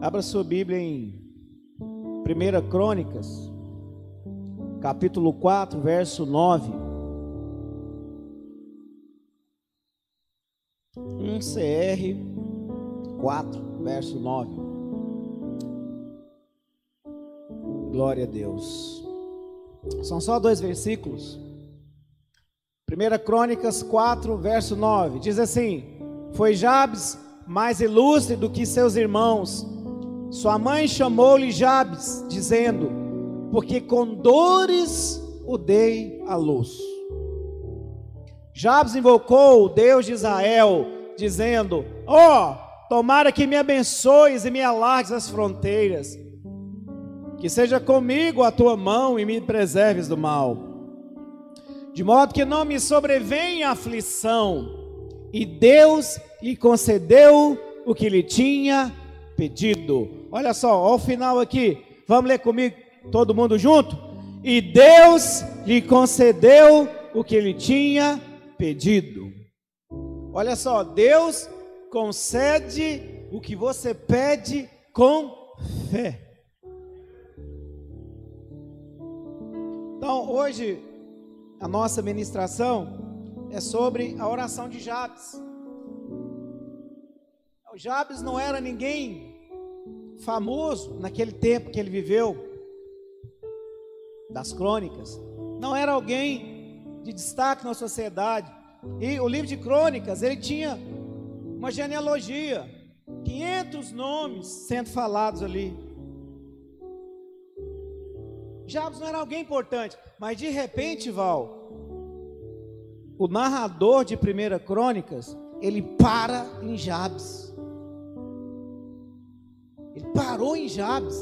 Abra sua Bíblia em 1 Crônicas, capítulo 4, verso 9. Um CR 4, verso 9. Glória a Deus. São só dois versículos. 1 Crônicas 4, verso 9. Diz assim: Foi Jabes mais ilustre do que seus irmãos. Sua mãe chamou-lhe Jabes, dizendo: Porque com dores o dei à luz. Jabes invocou o Deus de Israel, dizendo: Ó, oh, tomara que me abençoes e me alargues as fronteiras, que seja comigo a tua mão e me preserves do mal, de modo que não me sobrevenha aflição. E Deus lhe concedeu o que lhe tinha pedido. Olha só, ao final aqui, vamos ler comigo, todo mundo junto? E Deus lhe concedeu o que lhe tinha pedido. Olha só, Deus concede o que você pede com fé. Então, hoje, a nossa ministração é sobre a oração de Jabes. Jabes não era ninguém famoso naquele tempo que ele viveu, das crônicas. Não era alguém de destaque na sociedade. E o livro de crônicas, ele tinha uma genealogia, 500 nomes sendo falados ali. Jabes não era alguém importante, mas de repente, Val, o narrador de Primeira Crônicas, ele para em Jabes. Parou em Jabes.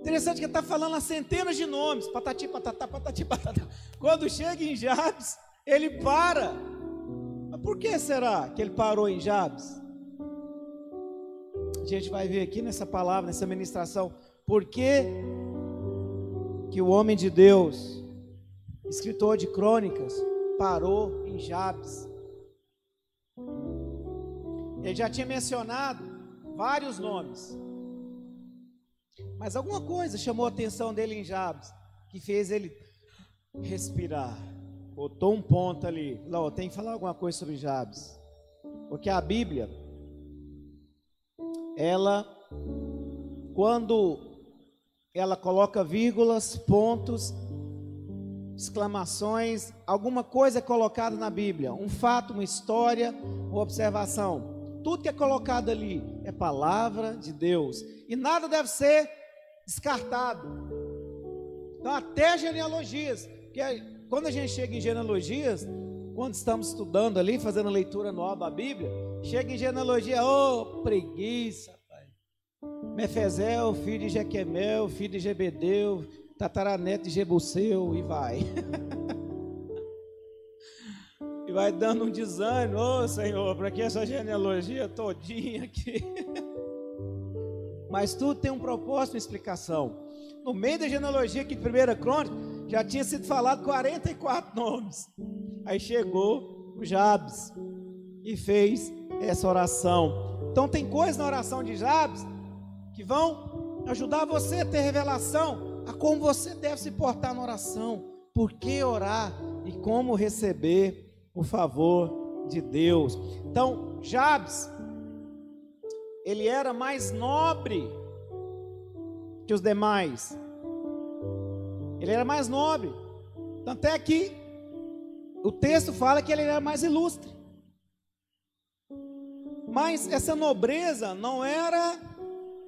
Interessante que está falando a centenas de nomes. Patati, patatá, patati, patatá. Quando chega em Jabes, ele para. Mas por que será que ele parou em Jabes? A gente vai ver aqui nessa palavra, nessa ministração, por que, que o homem de Deus, escritor de crônicas, parou em Jabes. Ele já tinha mencionado vários nomes. Mas alguma coisa chamou a atenção dele em Jabes, que fez ele respirar. Botou um ponto ali. Não, tem que falar alguma coisa sobre Jabes. Porque a Bíblia, ela, quando ela coloca vírgulas, pontos, exclamações, alguma coisa é colocada na Bíblia, um fato, uma história, uma observação. Tudo que é colocado ali é palavra de Deus. E nada deve ser descartado. Então, até genealogias. Porque quando a gente chega em genealogias, quando estamos estudando ali, fazendo a leitura anual da Bíblia, chega em genealogia, ô oh, preguiça, pai. Mefezel, filho de Jequemel, filho de Jebedeu, tataraneto de Jebuseu, e vai. e vai dando um desânimo, ô oh, Senhor, para que essa genealogia todinha aqui. Mas tudo tem um propósito, uma explicação. No meio da genealogia aqui de primeira crônica, já tinha sido falado 44 nomes. Aí chegou o Jabes e fez essa oração. Então tem coisas na oração de Jabes que vão ajudar você a ter revelação a como você deve se portar na oração, por que orar e como receber o favor de Deus. Então, Jabes, ele era mais nobre que os demais. Ele era mais nobre. Tanto é que o texto fala que ele era mais ilustre. Mas essa nobreza não era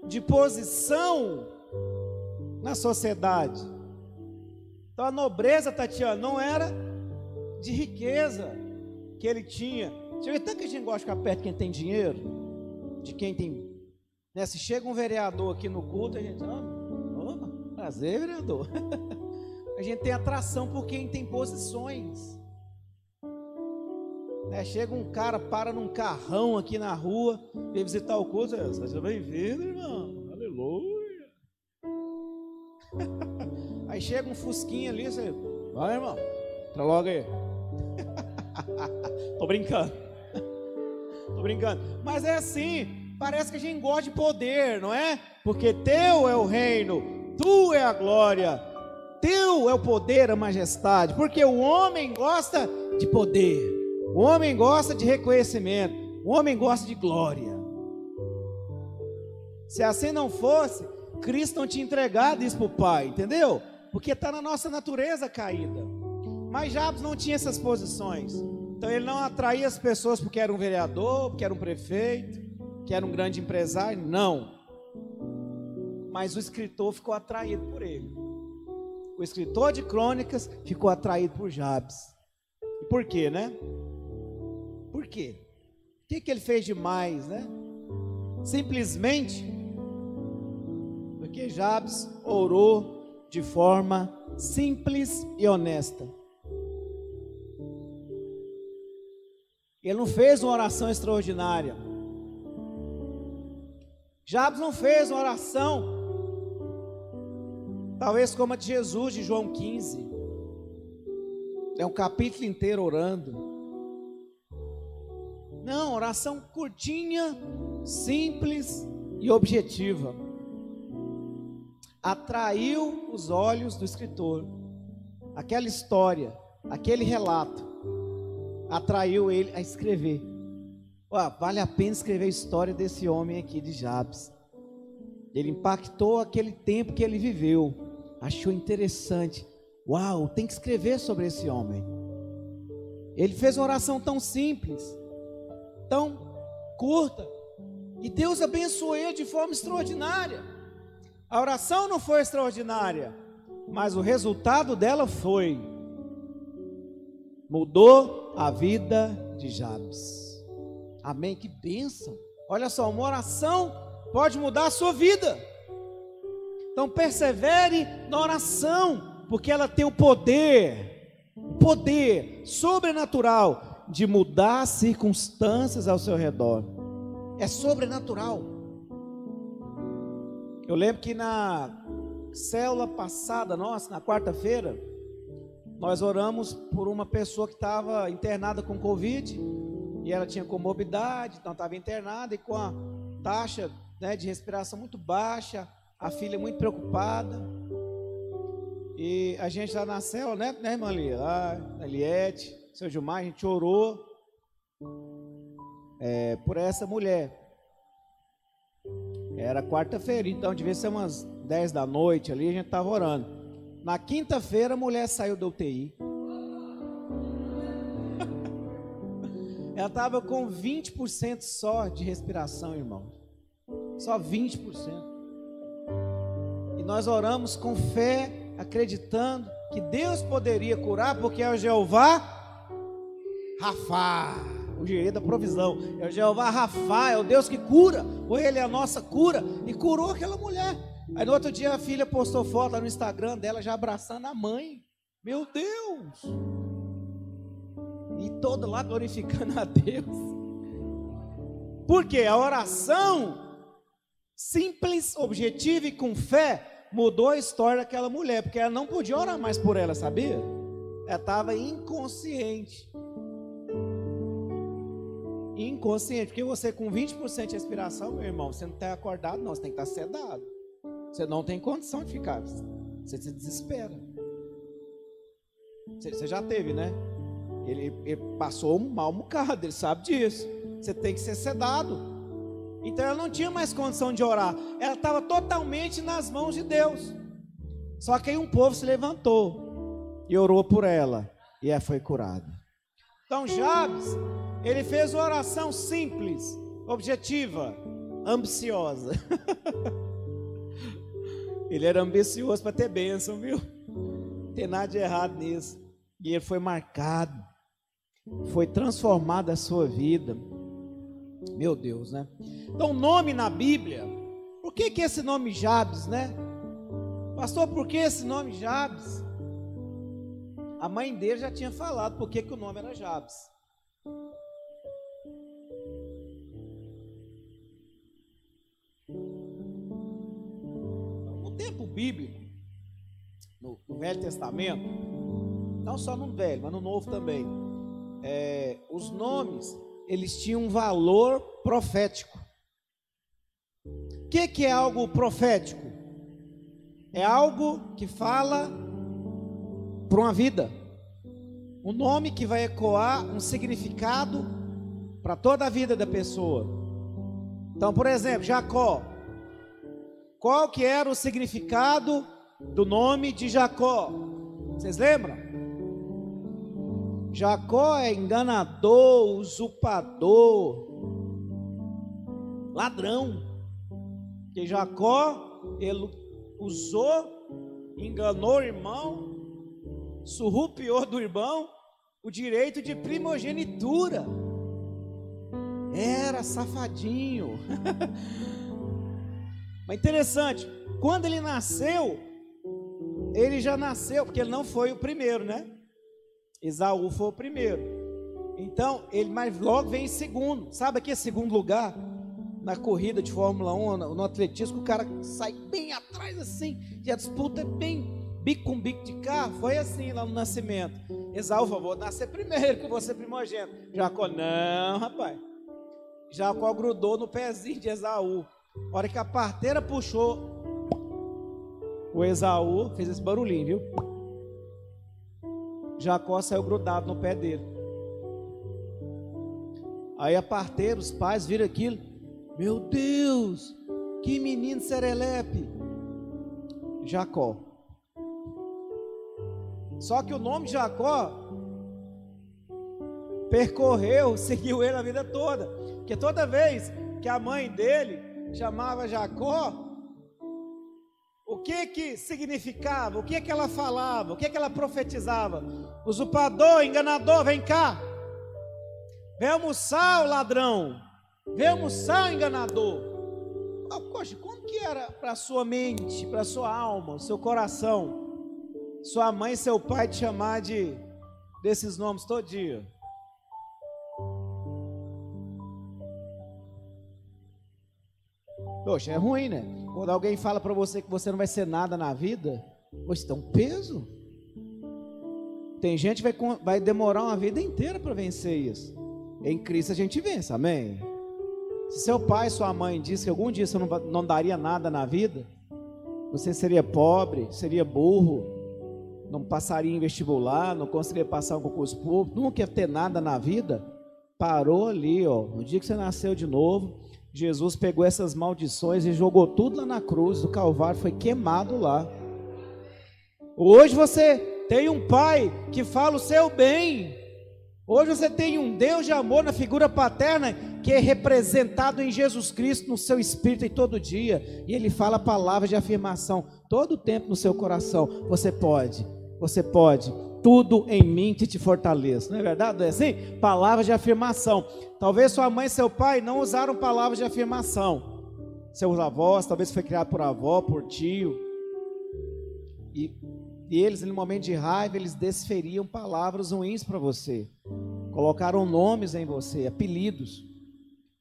de posição na sociedade. Então a nobreza, Tatiana, não era de riqueza que ele tinha. Você vê tanto que a gente gosta de ficar perto de quem tem dinheiro, de quem tem. Né? Se chega um vereador aqui no culto, a gente, oh, prazer, vereador. a gente tem atração por quem tem posições. Né? Chega um cara, para num carrão aqui na rua, vem visitar o culto, seja bem-vindo, irmão, aleluia. Aí chega um fusquinha ali, você, vai, irmão, entra logo aí. Tô brincando. Tô brincando. Mas é assim, parece que a gente gosta de poder, não é? Porque teu é o reino, tu é a glória, teu é o poder, a majestade. Porque o homem gosta de poder, o homem gosta de reconhecimento, o homem gosta de glória. Se assim não fosse, Cristo não tinha entregado isso para o Pai, entendeu? Porque está na nossa natureza caída. Mas Jabes não tinha essas posições. Então ele não atraía as pessoas porque era um vereador, porque era um prefeito, que era um grande empresário. Não. Mas o escritor ficou atraído por ele. O escritor de crônicas ficou atraído por Jabes. E por quê, né? Por quê? O que, que ele fez demais, né? Simplesmente porque Jabes orou de forma simples e honesta. Ele não fez uma oração extraordinária. Jabes não fez uma oração, talvez como a de Jesus, de João 15. É um capítulo inteiro orando. Não, oração curtinha, simples e objetiva. Atraiu os olhos do escritor. Aquela história, aquele relato, atraiu ele a escrever. vale a pena escrever a história desse homem aqui de Jabes. Ele impactou aquele tempo que ele viveu. Achou interessante. Uau, tem que escrever sobre esse homem. Ele fez uma oração tão simples, tão curta, e Deus abençoou ele de forma extraordinária. A oração não foi extraordinária, mas o resultado dela foi mudou a vida de Jabes. Amém? Que bênção. Olha só, uma oração pode mudar a sua vida. Então persevere na oração, porque ela tem o poder, o poder sobrenatural de mudar as circunstâncias ao seu redor. É sobrenatural. Eu lembro que na célula passada nossa, na quarta-feira, nós oramos por uma pessoa que estava internada com Covid e ela tinha comorbidade, então estava internada e com a taxa né, de respiração muito baixa, a filha muito preocupada. E a gente lá na célula, né, né irmã Lia? Lá, Eliette, seu Gilmar, a gente orou é, por essa mulher. Era quarta-feira, então devia ser umas 10 da noite ali, a gente estava orando. Na quinta-feira a mulher saiu da UTI. Ela estava com 20% só de respiração, irmão. Só 20%. E nós oramos com fé, acreditando que Deus poderia curar, porque é o Jeová Rafa, o gerente da provisão. É o Jeová Rafa, é o Deus que cura, ou ele é a nossa cura, e curou aquela mulher. Aí no outro dia a filha postou foto no Instagram dela já abraçando a mãe. Meu Deus! E todo lá glorificando a Deus. Porque a oração simples, objetiva e com fé mudou a história daquela mulher, porque ela não podia orar mais por ela, sabia? Ela estava inconsciente. Inconsciente, porque você com 20% de respiração, meu irmão, você não está acordado, não, você tem que estar sedado. Você não tem condição de ficar. Você se desespera. Você já teve, né? Ele, ele passou um mal bocado, ele sabe disso. Você tem que ser sedado. Então ela não tinha mais condição de orar. Ela estava totalmente nas mãos de Deus. Só que aí um povo se levantou e orou por ela. E ela foi curada. Então Jabes, ele fez uma oração simples, objetiva, ambiciosa. Ele era ambicioso para ter bênção, viu? Não tem nada de errado nisso. E ele foi marcado, foi transformada a sua vida. Meu Deus, né? Então, nome na Bíblia, por que, que esse nome Jabes, né? Pastor, por que esse nome Jabes? A mãe dele já tinha falado por que, que o nome era Jabes. Tempo bíblico, no, no, Velho Testamento, não só no Velho, mas no Novo também, é, os nomes, eles tinham um valor profético. que, que é algo profético? É algo que fala para uma vida. Um nome que vai ecoar um significado para toda a vida da pessoa. Então, por exemplo, Jacó. Qual que era o significado do nome de Jacó? Vocês lembram? Jacó é enganador, usurpador, ladrão. Que Jacó ele usou, enganou o irmão, surrupiou do irmão o direito de primogenitura. Era safadinho. Mas interessante, quando ele nasceu, ele já nasceu, porque ele não foi o primeiro, né? Esaú foi o primeiro. Então, ele mais logo vem em segundo. Sabe aqui é segundo lugar? Na corrida de Fórmula 1, no, atletismo, o cara sai bem atrás assim, e a disputa é bem bico com bico de carro, foi assim lá no nascimento. Esaú falou, vou nascer primeiro, que você primogênito. Jacó, não, rapaz. Jacó grudou no pezinho de Esaú. A hora que a parteira puxou, o Esaú fez esse barulhinho, viu? Jacó saiu grudado no pé dele. Aí a parteira, os pais viram aquilo. Meu Deus, que menino serelepe. Jacó. Só que o nome Jacó percorreu, seguiu ele a vida toda. Porque toda vez que a mãe dele chamava Jacó, o que que significava? O que que ela falava? O que que ela profetizava? Usurpador, enganador, vem cá. Vem almoçar, o ladrão. Vem almoçar, o enganador. Oh, poxa, como que era para sua mente, para sua alma, seu coração? sua mãe e seu pai te chamar de desses nomes todo dia? Poxa, é ruim, né? Quando alguém fala para você que você não vai ser nada na vida, você tem um peso. Tem gente que vai, vai demorar uma vida inteira para vencer isso. Em Cristo a gente vence, amém? Se seu pai, sua mãe disse que algum dia você não, não daria nada na vida, você seria pobre, seria burro, não passaria em vestibular, não conseguiria passar um concurso público, nunca ia ter nada na vida, parou ali, ó. No dia que você nasceu de novo, Jesus pegou essas maldições e jogou tudo lá na cruz do Calvário, foi queimado lá. Hoje você tem um pai que fala o seu bem. Hoje você tem um Deus de amor na figura paterna que é representado em Jesus Cristo no seu espírito em todo dia, e ele fala palavras de afirmação todo o tempo no seu coração. Você pode, você pode, tudo em mim que te fortaleça. Não é verdade? É assim? Palavras de afirmação. Talvez sua mãe e seu pai não usaram palavras de afirmação. Seus avós, talvez foi criado por avó, por tio. E, e eles, no momento de raiva, eles desferiam palavras ruins para você. Colocaram nomes em você, apelidos,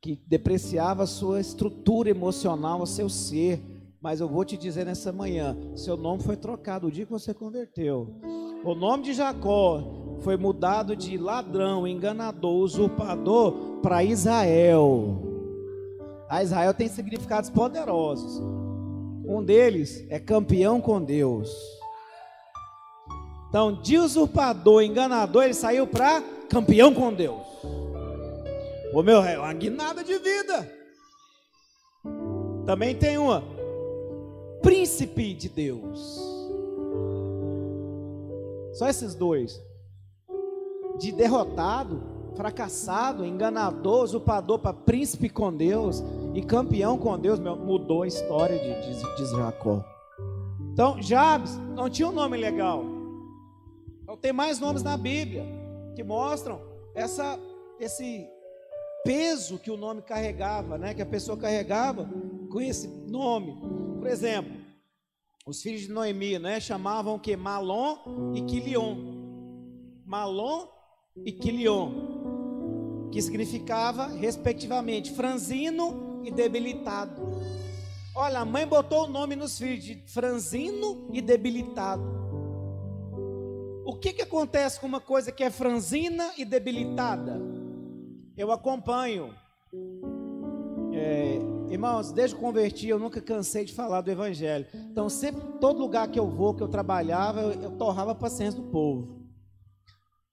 que depreciava a sua estrutura emocional, o seu ser mas eu vou te dizer nessa manhã: seu nome foi trocado o dia que você converteu. O nome de Jacó foi mudado de ladrão, enganador, usurpador para Israel. A Israel tem significados poderosos. Um deles é campeão com Deus. Então, de usurpador, enganador, ele saiu para campeão com Deus. O meu é uma guinada de vida. Também tem uma príncipe de Deus. Só esses dois. De derrotado, fracassado, enganador, usurpador para príncipe com Deus e campeão com Deus, meu, mudou a história de, de, de Jacó. Então, Jabes não tinha um nome legal. Então, tem mais nomes na Bíblia que mostram essa, esse peso que o nome carregava, né? Que a pessoa carregava com esse nome. Por exemplo, os filhos de Noemi, né, chamavam que Malom e Quilion. Malom e Quilion, que significava respectivamente franzino e debilitado. Olha, a mãe botou o nome nos filhos de franzino e debilitado. O que, que acontece com uma coisa que é franzina e debilitada? Eu acompanho é, Irmãos, desde que converti, eu nunca cansei de falar do Evangelho. Então, sempre, todo lugar que eu vou, que eu trabalhava, eu, eu torrava a paciência do povo.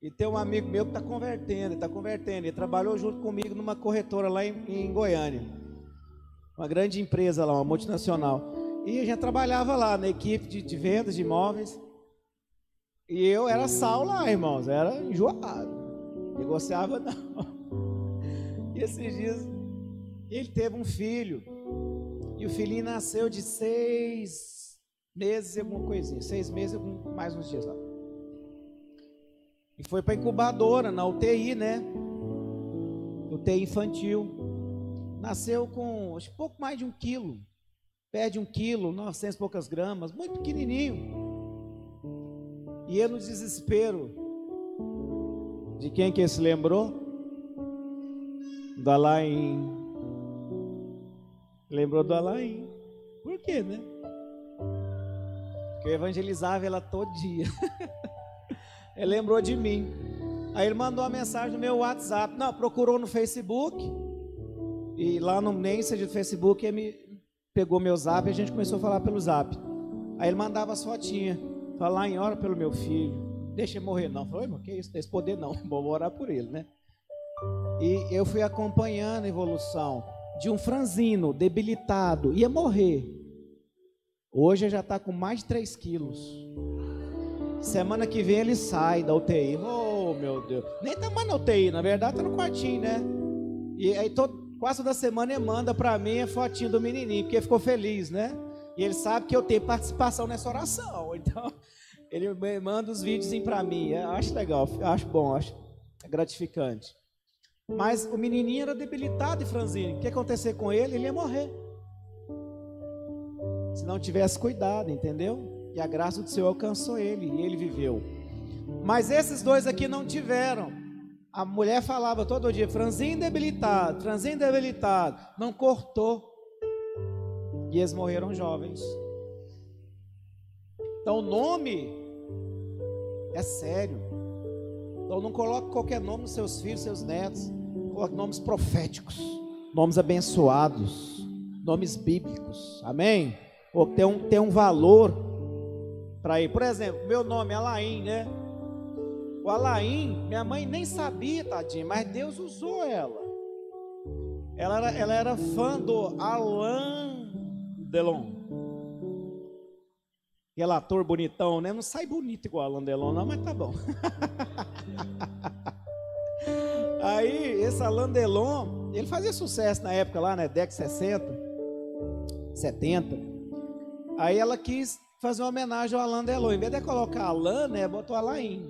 E tem um amigo meu que está convertendo, está convertendo. Ele trabalhou junto comigo numa corretora lá em, em, Goiânia. Uma grande empresa lá, uma multinacional. E a gente trabalhava lá na equipe de, de vendas de imóveis. E eu era sal lá, irmãos. Era enjoado. Negociava não. E esses dias ele teve um filho. E o filhinho nasceu de seis meses e alguma coisinha. Seis meses e mais uns dias lá. E foi para incubadora, na UTI, né? UTI infantil. Nasceu com acho, pouco mais de um quilo. Perde um quilo, 900 e poucas gramas, muito pequenininho. E ele no desespero. De quem que ele se lembrou? Do Alain. Lembrou do Alain. Por quê, né? Porque eu evangelizava ela todo dia. Ele lembrou de mim. Aí ele mandou uma mensagem no meu WhatsApp. Não, procurou no Facebook. E lá no Message do Facebook ele me pegou meu zap e a gente começou a falar pelo zap. Aí ele mandava as fotinhas. Falar em hora pelo meu filho. Deixa ele morrer, não. Falei, mas que isso? Esse poder não. Vou orar por ele, né? E eu fui acompanhando a evolução de um franzino debilitado. Ia morrer. Hoje já está com mais de 3 quilos. Semana que vem ele sai da UTI. Oh, meu Deus. Nem tá mais na UTI, na verdade tá no quartinho, né? E aí todo, quase toda semana ele manda para mim a fotinho do menininho, porque ficou feliz, né? E ele sabe que eu tenho participação nessa oração. Então, ele manda os vídeos para mim. Eu acho legal, acho bom, acho gratificante. Mas o menininho era debilitado e franzino. O que ia acontecer com ele? Ele ia morrer. Se não tivesse cuidado, entendeu? E a graça do Senhor alcançou ele e ele viveu. Mas esses dois aqui não tiveram. A mulher falava todo dia, franzinho debilitado, franzinho debilitado. Não cortou. E eles morreram jovens. Então o nome é sério. Então não coloque qualquer nome nos seus filhos, seus netos. Coloque nomes proféticos, nomes abençoados, nomes bíblicos. Amém? Ou tem um, tem um valor para ir. Por exemplo, meu nome é Alain, né? O Alain, minha mãe nem sabia, tadinha, mas Deus usou ela. Ela era, ela era fã do Alain Delon. Aquele ator bonitão, né? Não sai bonito igual Alain Delon, não, mas tá bom. Aí, esse Alain Delon, ele fazia sucesso na época lá, né? Década 60, 70. Aí ela quis fazer uma homenagem ao Alain Delon. Em vez de colocar Alain, né, botou Alain.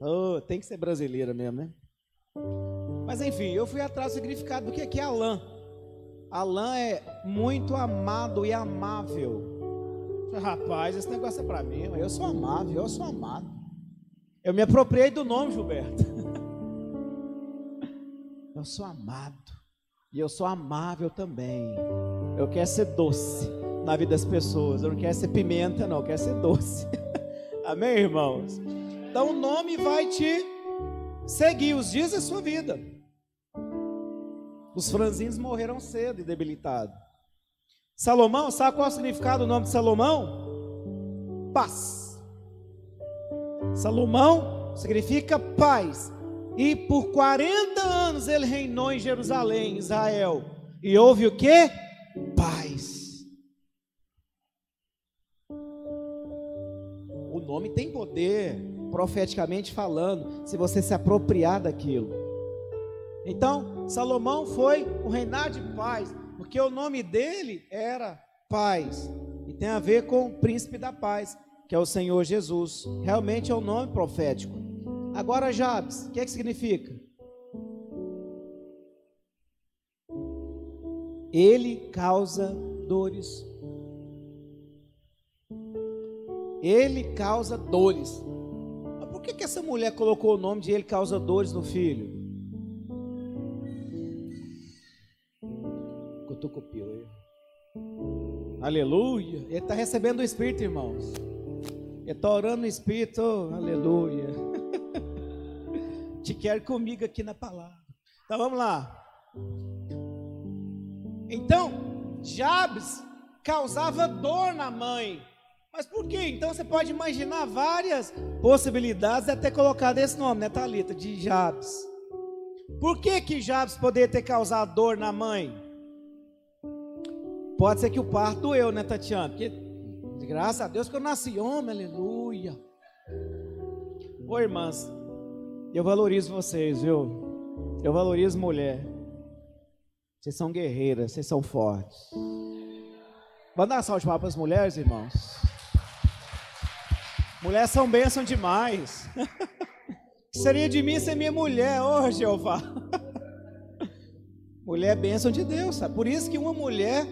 Oh, tem que ser brasileira mesmo, né? Mas enfim, eu fui atrás do significado do que é Alain. Alain é muito amado e amável. Rapaz, esse negócio é para mim. Eu sou amável, eu sou amado. Eu me apropriei do nome, Gilberto. Eu sou amado. E eu sou amável também. Eu quero ser doce na vida das pessoas. Eu não quero ser pimenta, não, eu quero ser doce. Amém, irmãos? Então o nome vai te seguir os dias da sua vida. Os franzinhos morreram cedo e debilitados. Salomão, sabe qual é o significado do nome de Salomão? Paz. Salomão significa paz. E por 40 anos ele reinou em Jerusalém, Israel. E houve o que? Paz. nome tem poder, profeticamente falando, se você se apropriar daquilo. Então, Salomão foi o reinar de paz, porque o nome dele era paz, e tem a ver com o príncipe da paz, que é o Senhor Jesus. Realmente é um nome profético. Agora, Jabes, o que, é que significa? Ele causa dores Ele causa dores. Mas por que, que essa mulher colocou o nome de ele causa dores no filho? Cutucupio aí. Aleluia. Ele está recebendo o Espírito, irmãos. Ele está orando no Espírito. Aleluia. Te quero comigo aqui na palavra. Então vamos lá. Então, Jabes causava dor na mãe. Mas por quê? Então você pode imaginar várias possibilidades de ter colocado esse nome, né, Thalita? De Jabes. Por que que Jabes poderia ter causado dor na mãe? Pode ser que o parto doeu, né, Tatiana? Porque, graças a Deus que eu nasci homem, aleluia. Ô irmãs, eu valorizo vocês, viu? Eu valorizo mulher. Vocês são guerreiras, vocês são fortes. Vamos dar uma salva de para as mulheres, irmãos? Mulheres são bênção demais. seria de mim ser minha mulher, ô oh, Jeová. mulher é bênção de Deus, sabe? Por isso que uma mulher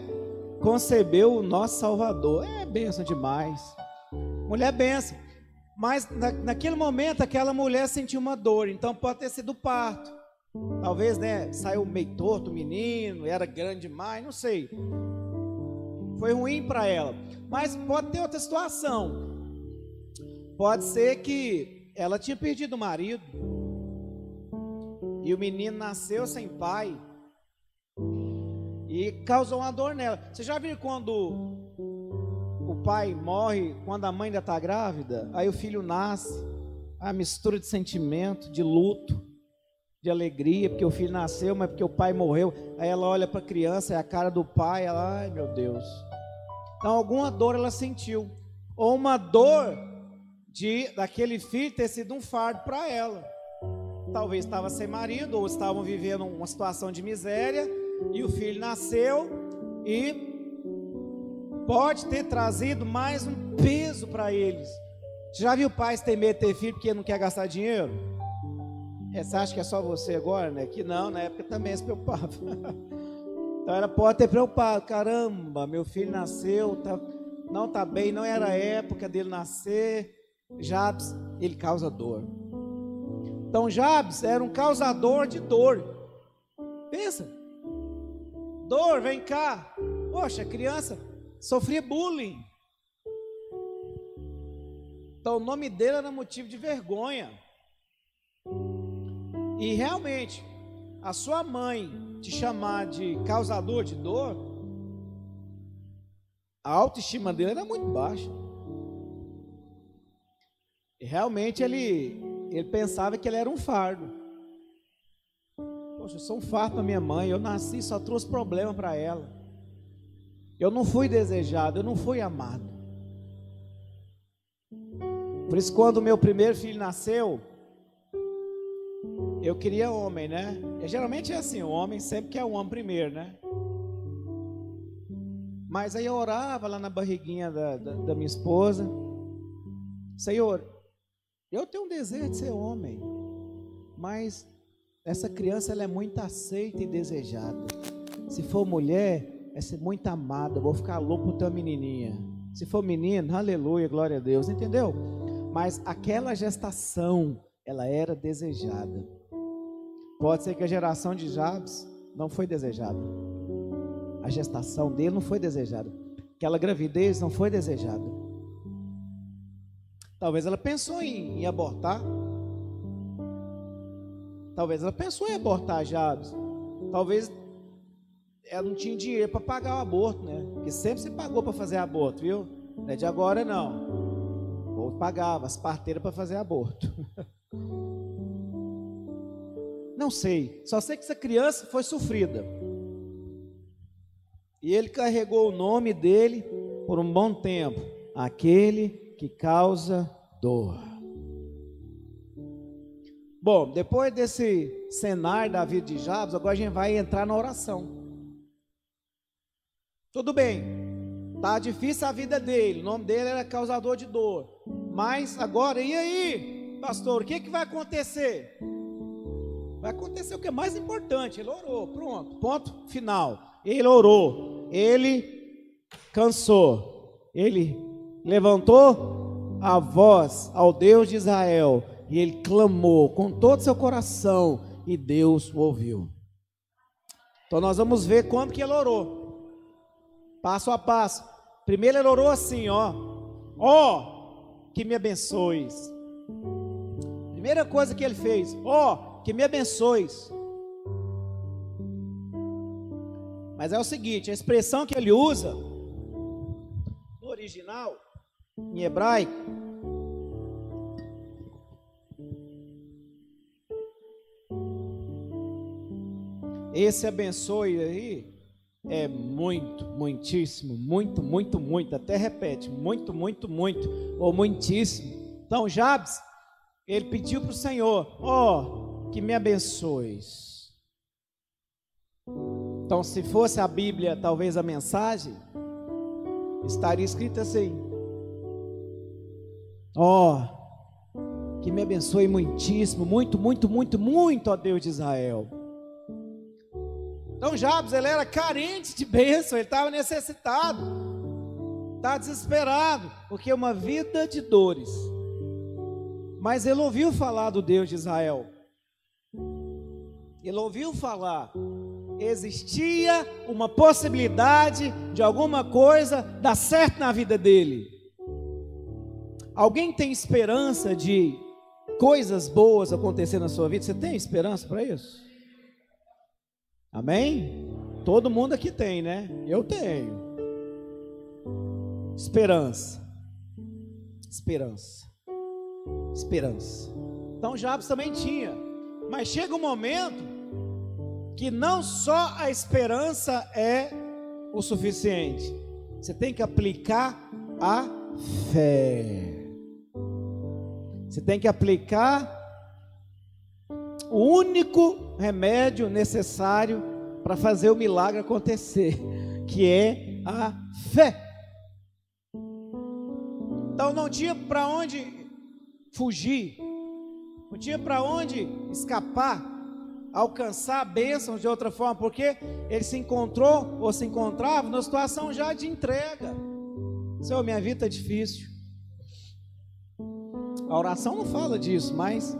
concebeu o nosso Salvador. É bênção demais. Mulher é bênção. Mas na, naquele momento aquela mulher sentiu uma dor, então pode ter sido parto. Talvez, né, saiu meio torto o menino, era grande demais, não sei. Foi ruim para ela. Mas pode ter outra situação. Pode ser que ela tinha perdido o marido. E o menino nasceu sem pai. E causou uma dor nela. Você já viu quando pai morre quando a mãe ainda está grávida, aí o filho nasce, a mistura de sentimento, de luto, de alegria, porque o filho nasceu, mas porque o pai morreu. Aí ela olha para a criança, é a cara do pai, ela, ai meu Deus. Então alguma dor ela sentiu, ou uma dor de daquele filho ter sido um fardo para ela. Talvez estava sem marido, ou estavam vivendo uma situação de miséria, e o filho nasceu e pode ter trazido mais um peso para eles. Você já viu pais de ter filho porque não quer gastar dinheiro? É, você acha que é só você agora, né? Que não, na época também se preocupava. então ela pode ter preocupado. Caramba, meu filho nasceu, tá, não está bem, não era a época dele nascer. Jabes, ele causa dor. Então Jabes era um causador de dor. Pensa. Dor, vem cá. Poxa, criança sofria bullying. Então o nome dele era motivo de vergonha. E realmente, a sua mãe te chamar de causador de dor, a autoestima dele era muito baixa. E realmente ele, ele pensava que ele era um fardo. Poxa, eu sou um fardo para minha mãe, eu nasci, só trouxe problema para ela. Eu não fui desejado, eu não fui amado. Por isso, quando meu primeiro filho nasceu, eu queria homem, né? E, geralmente é assim, o homem sempre quer o homem primeiro, né? Mas aí eu orava lá na barriguinha da, da, da minha esposa, Senhor, eu tenho um desejo de ser homem, mas essa criança ela é muito aceita e desejada. Se for mulher, é ser muito amada, vou ficar louco por tua menininha. Se for menino, aleluia, glória a Deus, entendeu? Mas aquela gestação, ela era desejada. Pode ser que a geração de Jabes não foi desejada. A gestação dele não foi desejada. Aquela gravidez não foi desejada. Talvez ela pensou em, em abortar. Talvez ela pensou em abortar Jabes. Talvez ela não tinha dinheiro para pagar o aborto, né? Porque sempre se pagou para fazer aborto, viu? Não é de agora não. Ou pagava as parteiras para fazer aborto. Não sei, só sei que essa criança foi sofrida. E ele carregou o nome dele por um bom tempo, aquele que causa dor. Bom, depois desse cenário da vida de Jabes, agora a gente vai entrar na oração. Tudo bem, tá difícil a vida dele, o nome dele era causador de dor. Mas agora, e aí, pastor, o que, que vai acontecer? Vai acontecer o que é mais importante, ele orou, pronto, ponto final. Ele orou, ele cansou, ele levantou a voz ao Deus de Israel e ele clamou com todo seu coração e Deus o ouviu. Então nós vamos ver quando que ele orou passo a passo. Primeiro ele orou assim, ó. Ó, que me abençoes. Primeira coisa que ele fez, ó, que me abençoes. Mas é o seguinte, a expressão que ele usa no original, em hebraico, esse abençoe aí é muito, muitíssimo, muito, muito, muito, até repete, muito, muito, muito, ou muitíssimo. Então, Jabes, ele pediu para o Senhor, ó, oh, que me abençoes. Então, se fosse a Bíblia, talvez a mensagem, estaria escrita assim: Ó, oh, que me abençoe muitíssimo, muito, muito, muito, muito, ó Deus de Israel. Então Jabes, ele era carente de bênção, ele estava necessitado, estava desesperado, porque é uma vida de dores. Mas ele ouviu falar do Deus de Israel. Ele ouviu falar existia uma possibilidade de alguma coisa dar certo na vida dele. Alguém tem esperança de coisas boas acontecer na sua vida? Você tem esperança para isso? Amém? Todo mundo aqui tem, né? Eu tenho. Esperança. Esperança. Esperança. Então Jabes também tinha. Mas chega um momento que não só a esperança é o suficiente, você tem que aplicar a fé. Você tem que aplicar o único remédio necessário para fazer o milagre acontecer, que é a fé. Então não tinha para onde fugir, não tinha para onde escapar alcançar bênção de outra forma, porque ele se encontrou ou se encontrava numa situação já de entrega. Senhor, minha vida é difícil. A oração não fala disso, mas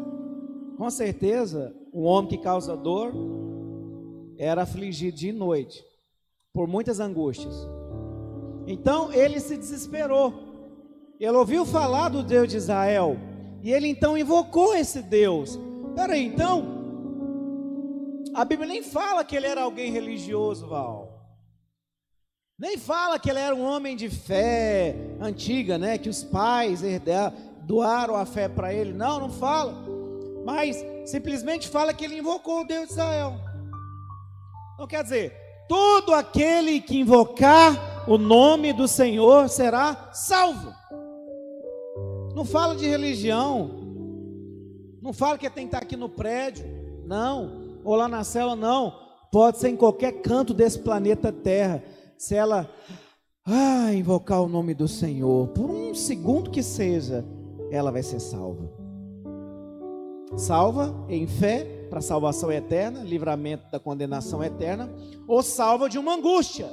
com certeza o homem que causa dor era afligido de noite por muitas angústias. Então ele se desesperou. Ele ouviu falar do Deus de Israel e ele então invocou esse Deus. Peraí, então a Bíblia nem fala que ele era alguém religioso, Val. Nem fala que ele era um homem de fé antiga, né? Que os pais herdaram, doaram a fé para ele. Não, não fala. Mas simplesmente fala que ele invocou o Deus de Israel. Não quer dizer, todo aquele que invocar o nome do Senhor será salvo. Não fala de religião. Não fala que tem que estar aqui no prédio. Não ou lá na cela, não. Pode ser em qualquer canto desse planeta Terra. Se ela ah, invocar o nome do Senhor, por um segundo que seja, ela vai ser salva. Salva em fé para salvação eterna, livramento da condenação eterna, ou salva de uma angústia.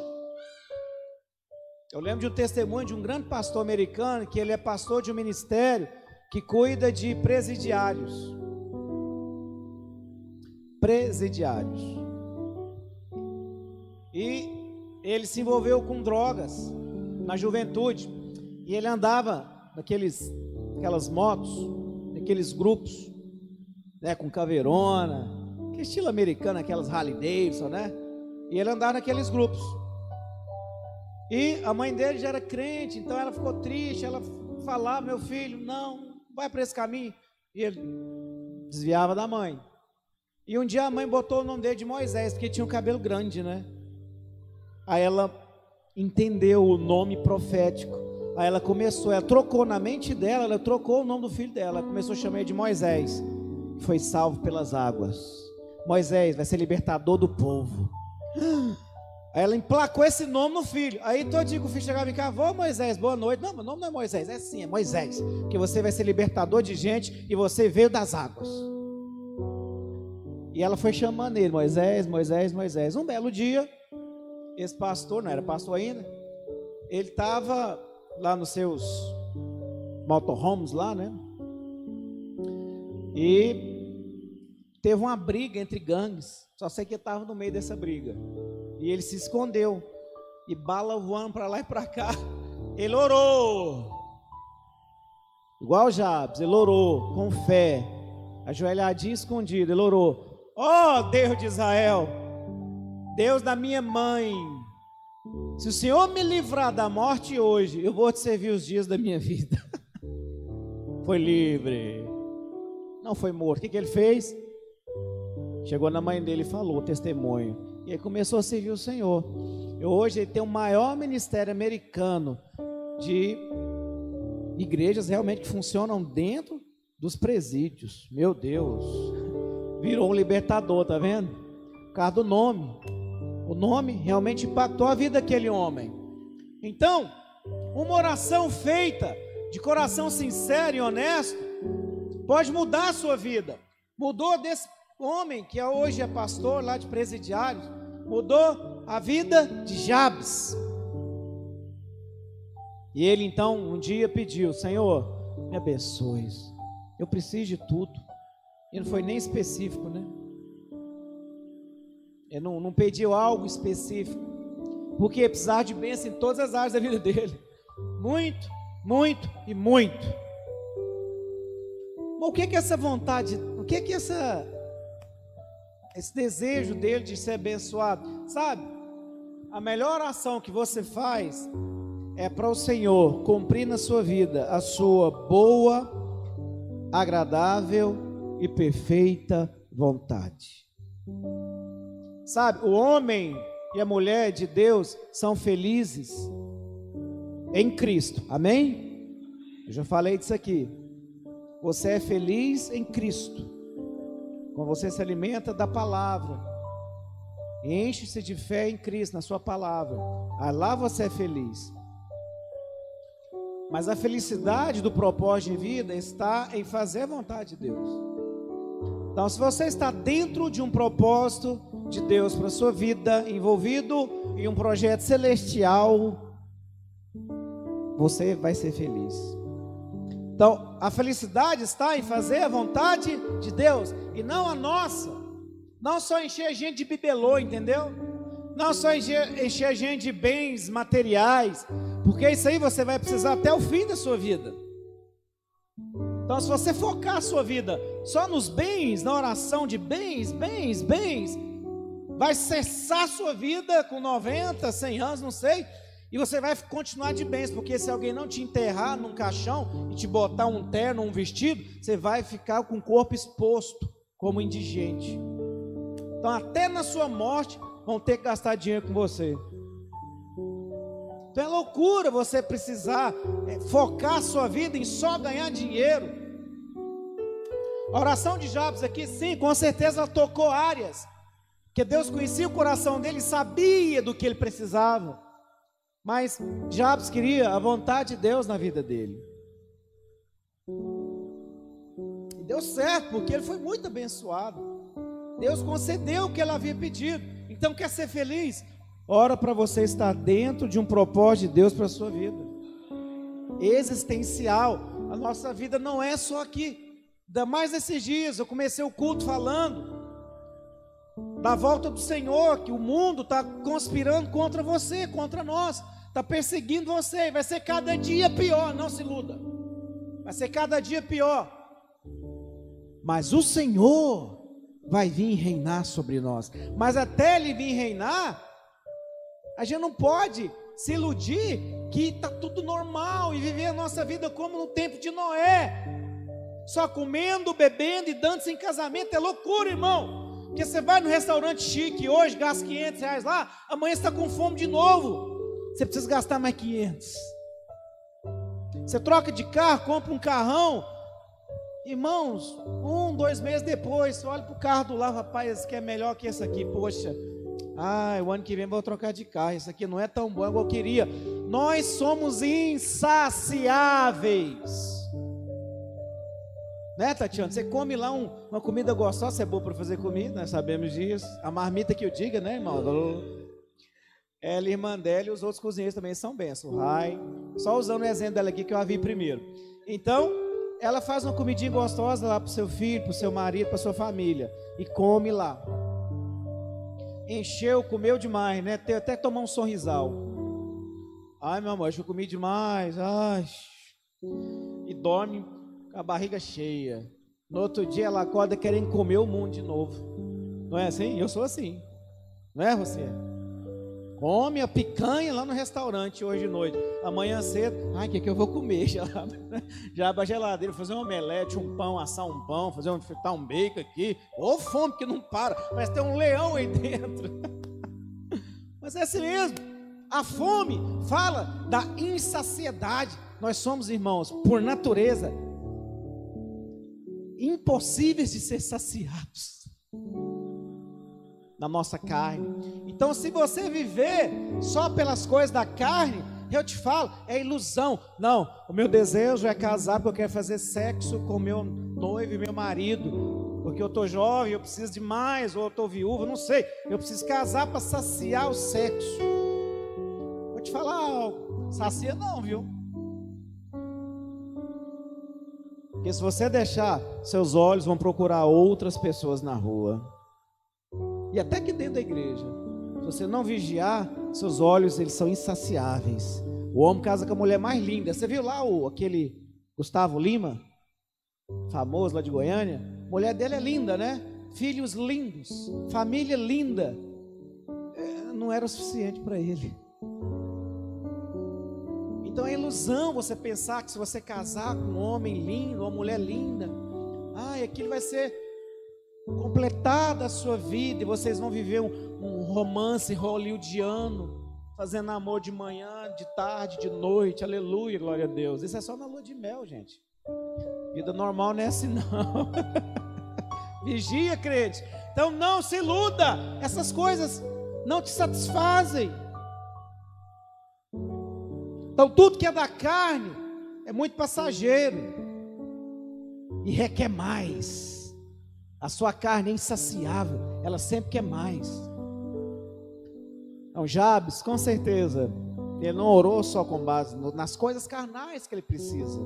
Eu lembro de um testemunho de um grande pastor americano, que ele é pastor de um ministério que cuida de presidiários presidiários. E ele se envolveu com drogas na juventude. E ele andava naqueles aquelas motos, naqueles grupos, né, com caveirona, que estilo americano, aquelas Harley Davidson, né? E ele andava naqueles grupos. E a mãe dele já era crente, então ela ficou triste, ela falava, meu filho, não, vai para esse caminho. E ele desviava da mãe. E um dia a mãe botou o nome dele de Moisés, porque tinha um cabelo grande, né? Aí ela entendeu o nome profético. Aí ela começou, ela trocou na mente dela, ela trocou o nome do filho dela, ela começou a chamar ele de Moisés. Foi salvo pelas águas. Moisés vai ser libertador do povo. Aí ela emplacou esse nome no filho. Aí todo dia que o filho chegava em casa, vou Moisés, boa noite. Não, meu nome não é Moisés, é sim, é Moisés. Que você vai ser libertador de gente e você veio das águas. E ela foi chamando ele, Moisés, Moisés, Moisés. Um belo dia, esse pastor, não era pastor ainda, ele estava lá nos seus motorhomes lá, né? E teve uma briga entre gangues. Só sei que estava no meio dessa briga. E ele se escondeu. E bala voando para lá e para cá. Ele orou. Igual Jabes, ele orou com fé. Ajoelhadinho escondido, ele orou. Ó oh, Deus de Israel, Deus da minha mãe, se o Senhor me livrar da morte hoje, eu vou te servir os dias da minha vida. foi livre. Não foi morto. O que, que ele fez? Chegou na mãe dele e falou testemunho. E aí começou a servir o Senhor. E hoje ele tem o maior ministério americano de igrejas realmente que funcionam dentro dos presídios. Meu Deus. Virou um libertador, tá vendo? Por causa do nome. O nome realmente impactou a vida daquele homem. Então, uma oração feita de coração sincero e honesto pode mudar a sua vida. Mudou desse homem que hoje é pastor lá de presidiários, mudou a vida de Jabes. E ele então um dia pediu: Senhor, me abençoe. Eu preciso de tudo. E não foi nem específico, né? Ele não, não pediu algo específico. Porque precisava de bênção em todas as áreas da vida dele. Muito, muito e muito. O que é que essa vontade, o que é que essa esse desejo dele de ser abençoado, sabe? A melhor ação que você faz é para o Senhor cumprir na sua vida a sua boa, agradável e perfeita vontade. Sabe, o homem e a mulher de Deus são felizes em Cristo. Amém? Eu já falei disso aqui. Você é feliz em Cristo. Quando você se alimenta da palavra, enche-se de fé em Cristo, na sua palavra. Aí lá você é feliz. Mas a felicidade do propósito de vida está em fazer a vontade de Deus. Então, se você está dentro de um propósito de Deus para a sua vida, envolvido em um projeto celestial, você vai ser feliz. Então, a felicidade está em fazer a vontade de Deus e não a nossa. Não só encher a gente de bibelô, entendeu? Não só encher, encher a gente de bens materiais, porque isso aí você vai precisar até o fim da sua vida. Então, se você focar a sua vida só nos bens, na oração de bens, bens, bens, vai cessar a sua vida com 90, 100 anos, não sei, e você vai continuar de bens, porque se alguém não te enterrar num caixão e te botar um terno, um vestido, você vai ficar com o corpo exposto, como indigente. Então, até na sua morte, vão ter que gastar dinheiro com você. Então é loucura você precisar é, focar a sua vida em só ganhar dinheiro. A oração de Jabes aqui, sim, com certeza tocou áreas. Que Deus conhecia o coração dele, sabia do que ele precisava. Mas Jabes queria a vontade de Deus na vida dele. E deu certo, porque ele foi muito abençoado. Deus concedeu o que ele havia pedido. Então quer ser feliz? Ora para você estar dentro de um propósito de Deus para a sua vida. Existencial. A nossa vida não é só aqui. Ainda mais esses dias, eu comecei o culto falando da volta do Senhor, que o mundo está conspirando contra você, contra nós, está perseguindo você, vai ser cada dia pior, não se iluda, vai ser cada dia pior, mas o Senhor vai vir reinar sobre nós, mas até Ele vir reinar, a gente não pode se iludir que está tudo normal e viver a nossa vida como no tempo de Noé, só comendo, bebendo e dando-se em casamento, é loucura, irmão. Porque você vai no restaurante chique hoje, gasta 500 reais lá, amanhã está com fome de novo, você precisa gastar mais 500. Você troca de carro, compra um carrão, irmãos, um, dois meses depois, você olha para o carro do lado, rapaz, esse aqui é melhor que esse aqui, poxa, ah, o ano que vem vou trocar de carro. Isso aqui não é tão bom igual eu queria. Nós somos insaciáveis. Né, Tatiana? Você come lá um, uma comida gostosa, você é boa para fazer comida, nós sabemos disso. A marmita que eu diga, né, irmão? Ela, irmã dela e os outros cozinheiros também são bênçãos. Rai. Só usando o exemplo dela aqui que eu a vi primeiro. Então, ela faz uma comidinha gostosa lá para seu filho, para seu marido, para sua família. E come lá encheu, comeu demais, né? Até, até tomar um sorrisal. Ai, meu amor, acho que eu comi demais. Ai. E dorme com a barriga cheia. No outro dia ela acorda querendo comer o mundo de novo. Não é assim? Eu sou assim. Não é, você? Come a picanha lá no restaurante hoje de noite. Amanhã cedo, ai, o que, que eu vou comer? Já, já abre a geladeira, fazer um omelete, um pão, assar um pão, fazer um, fritar um bacon aqui. Ô fome que não para, parece ter um leão aí dentro. Mas é assim mesmo. A fome fala da insaciedade. Nós somos, irmãos, por natureza, impossíveis de ser saciados na nossa carne. Então, se você viver só pelas coisas da carne, eu te falo, é ilusão. Não, o meu desejo é casar porque eu quero fazer sexo com meu noivo e meu marido. Porque eu estou jovem, eu preciso de mais, ou eu estou viúva, não sei. Eu preciso casar para saciar o sexo. Vou te falar algo. Sacia não, viu? Porque se você deixar, seus olhos vão procurar outras pessoas na rua. E até que dentro da igreja. Se você não vigiar, seus olhos eles são insaciáveis. O homem casa com a mulher mais linda. Você viu lá o aquele Gustavo Lima, famoso lá de Goiânia? A mulher dele é linda, né? Filhos lindos, família linda. É, não era o suficiente para ele. Então é ilusão você pensar que se você casar com um homem lindo, uma mulher linda, ai, aquilo vai ser completada a sua vida e vocês vão viver um, um romance hollywoodiano, fazendo amor de manhã, de tarde, de noite, aleluia, glória a Deus. Isso é só na lua de mel, gente. Vida normal não é assim, não. Vigia, crente. Então não se iluda, essas coisas não te satisfazem. Então tudo que é da carne é muito passageiro e requer mais. A sua carne é insaciável, ela sempre quer mais. Então, Jabes, com certeza, ele não orou só com base nas coisas carnais que ele precisa.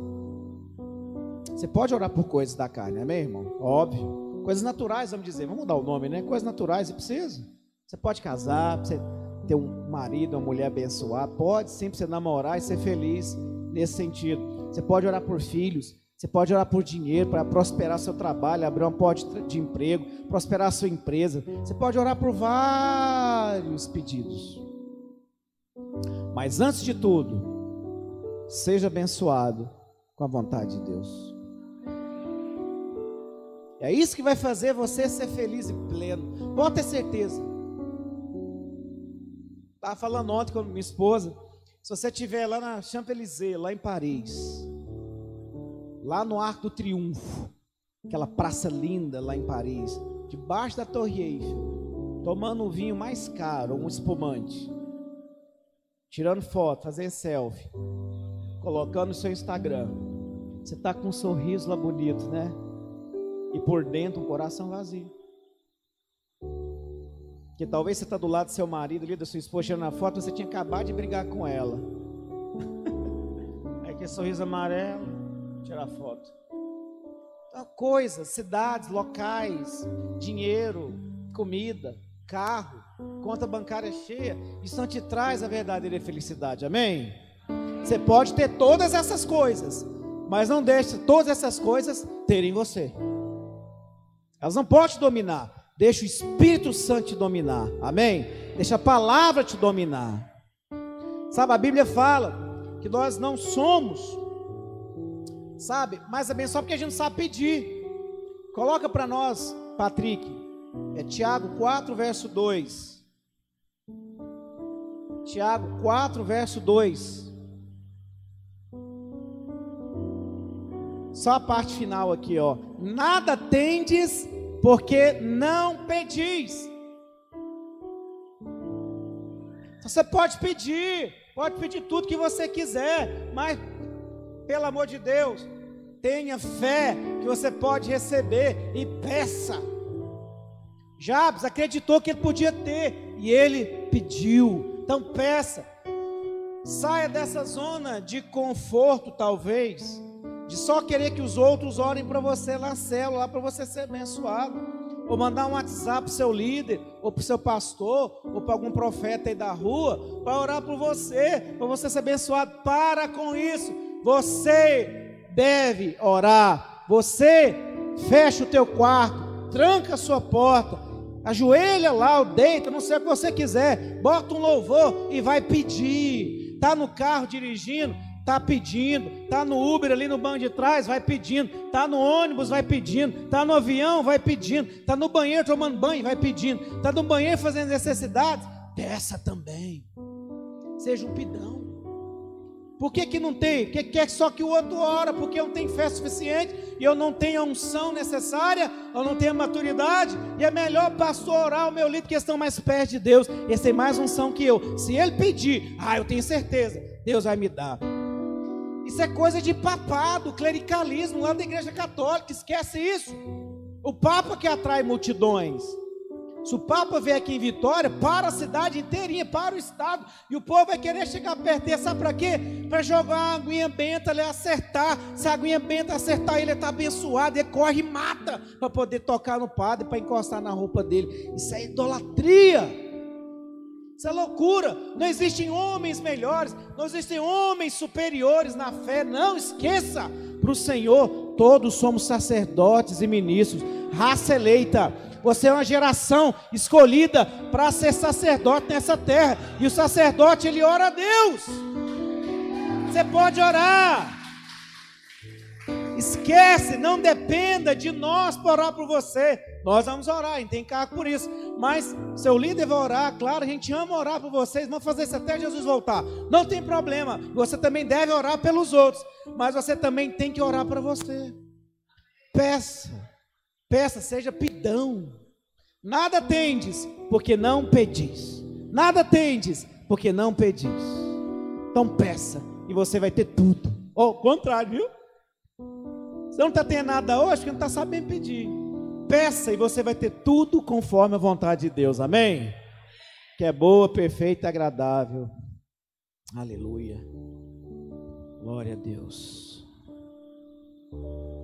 Você pode orar por coisas da carne, amém, irmão? Óbvio. Coisas naturais, vamos dizer, vamos mudar o nome, né? Coisas naturais, você precisa. Você pode casar, você ter um marido, uma mulher abençoada, pode sim, você namorar e ser feliz nesse sentido. Você pode orar por filhos, você pode orar por dinheiro para prosperar seu trabalho, abrir uma porta de emprego, prosperar sua empresa. Você pode orar por vários pedidos. Mas antes de tudo, seja abençoado com a vontade de Deus. É isso que vai fazer você ser feliz e pleno. Pode ter certeza. Estava falando ontem com minha esposa. Se você estiver lá na Champs-Élysées, lá em Paris, lá no Arco do Triunfo, aquela praça linda lá em Paris, debaixo da Torre Eiffel, tomando um vinho mais caro, um espumante, tirando foto, fazendo selfie, colocando no seu Instagram. Você está com um sorriso lá bonito, né? E por dentro um coração vazio. Que talvez você está do lado do seu marido ali, da sua esposa, tirando a foto, você tinha acabado de brigar com ela. Aí que sorriso amarelo tirar foto. Então, coisas, cidades, locais, dinheiro, comida, carro, conta bancária cheia, isso não te traz a verdadeira felicidade, amém? Você pode ter todas essas coisas, mas não deixe todas essas coisas terem você. Elas não podem te dominar. Deixa o Espírito Santo te dominar. Amém? Deixa a palavra te dominar. Sabe, a Bíblia fala que nós não somos sabe? Mas é só porque a gente sabe pedir. Coloca para nós, Patrick, é Tiago 4, verso 2. Tiago 4, verso 2. Só a parte final aqui, ó. Nada tendes porque não pedis. Você pode pedir, pode pedir tudo que você quiser, mas pelo amor de Deus, tenha fé que você pode receber e peça. Jabes acreditou que ele podia ter e ele pediu. Então peça. Saia dessa zona de conforto, talvez, de só querer que os outros orem para você na célula, para você ser abençoado, ou mandar um WhatsApp para seu líder, ou para seu pastor, ou para algum profeta aí da rua, para orar por você, para você ser abençoado. Para com isso. Você deve orar. Você fecha o teu quarto, tranca a sua porta Ajoelha lá, ou deita, não sei o que você quiser. Bota um louvor e vai pedir. Tá no carro dirigindo, tá pedindo. Tá no Uber ali no banco de trás, vai pedindo. Tá no ônibus, vai pedindo. Tá no avião, vai pedindo. Tá no banheiro tomando banho, vai pedindo. Tá no banheiro fazendo necessidades, peça também. Seja um pidão. Por que, que não tem? Porque quer só que o outro ora, porque eu não tenho fé suficiente, e eu não tenho a unção necessária, eu não tenho a maturidade, e é melhor pastor orar o meu líder que estão mais perto de Deus, esse tem mais unção que eu. Se ele pedir, ah, eu tenho certeza, Deus vai me dar. Isso é coisa de papado, clericalismo lá da igreja católica, esquece isso. O Papa que atrai multidões. Se o Papa vier aqui em Vitória, para a cidade inteirinha, para o estado, e o povo vai querer chegar perto dele, sabe para quê? Para jogar uma aguinha benta, ele acertar. Se a aguinha benta acertar ele, ele está abençoado, ele corre e mata para poder tocar no padre, para encostar na roupa dele. Isso é idolatria. Isso é loucura. Não existem homens melhores, não existem homens superiores na fé. Não esqueça, para o Senhor, todos somos sacerdotes e ministros, raça eleita você é uma geração escolhida para ser sacerdote nessa terra. E o sacerdote, ele ora a Deus. Você pode orar. Esquece, não dependa de nós para orar por você. Nós vamos orar, cargo por isso. Mas seu líder vai orar, claro, a gente ama orar por vocês, vamos fazer isso até Jesus voltar. Não tem problema. Você também deve orar pelos outros, mas você também tem que orar para você. Peça. Peça, seja pidão. Nada tendes, porque não pedis. Nada tendes, porque não pedis. Então peça, e você vai ter tudo. Ou oh, contrário, viu? Você não está tendo nada hoje, porque não está sabendo pedir. Peça, e você vai ter tudo conforme a vontade de Deus. Amém? Que é boa, perfeita agradável. Aleluia. Glória a Deus.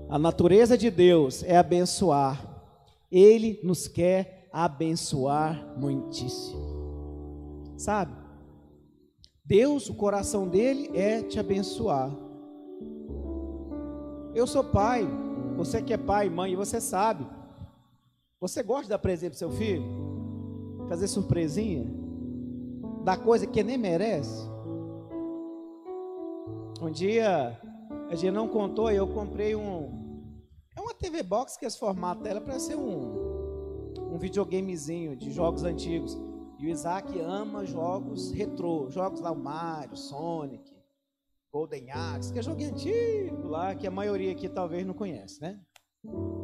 A natureza de Deus é abençoar. Ele nos quer abençoar muitíssimo. Sabe? Deus, o coração dele é te abençoar. Eu sou pai, você que é pai e mãe, você sabe. Você gosta de dar presente para seu filho? Fazer surpresinha? Dar coisa que nem merece? Um dia, a gente não contou, eu comprei um. É uma TV Box que esse formato dela para ser um, um videogamezinho de jogos antigos. E o Isaac ama jogos retrô, jogos lá, o Mario, Sonic, Golden Axe, que é jogo antigo lá, que a maioria aqui talvez não conhece, né?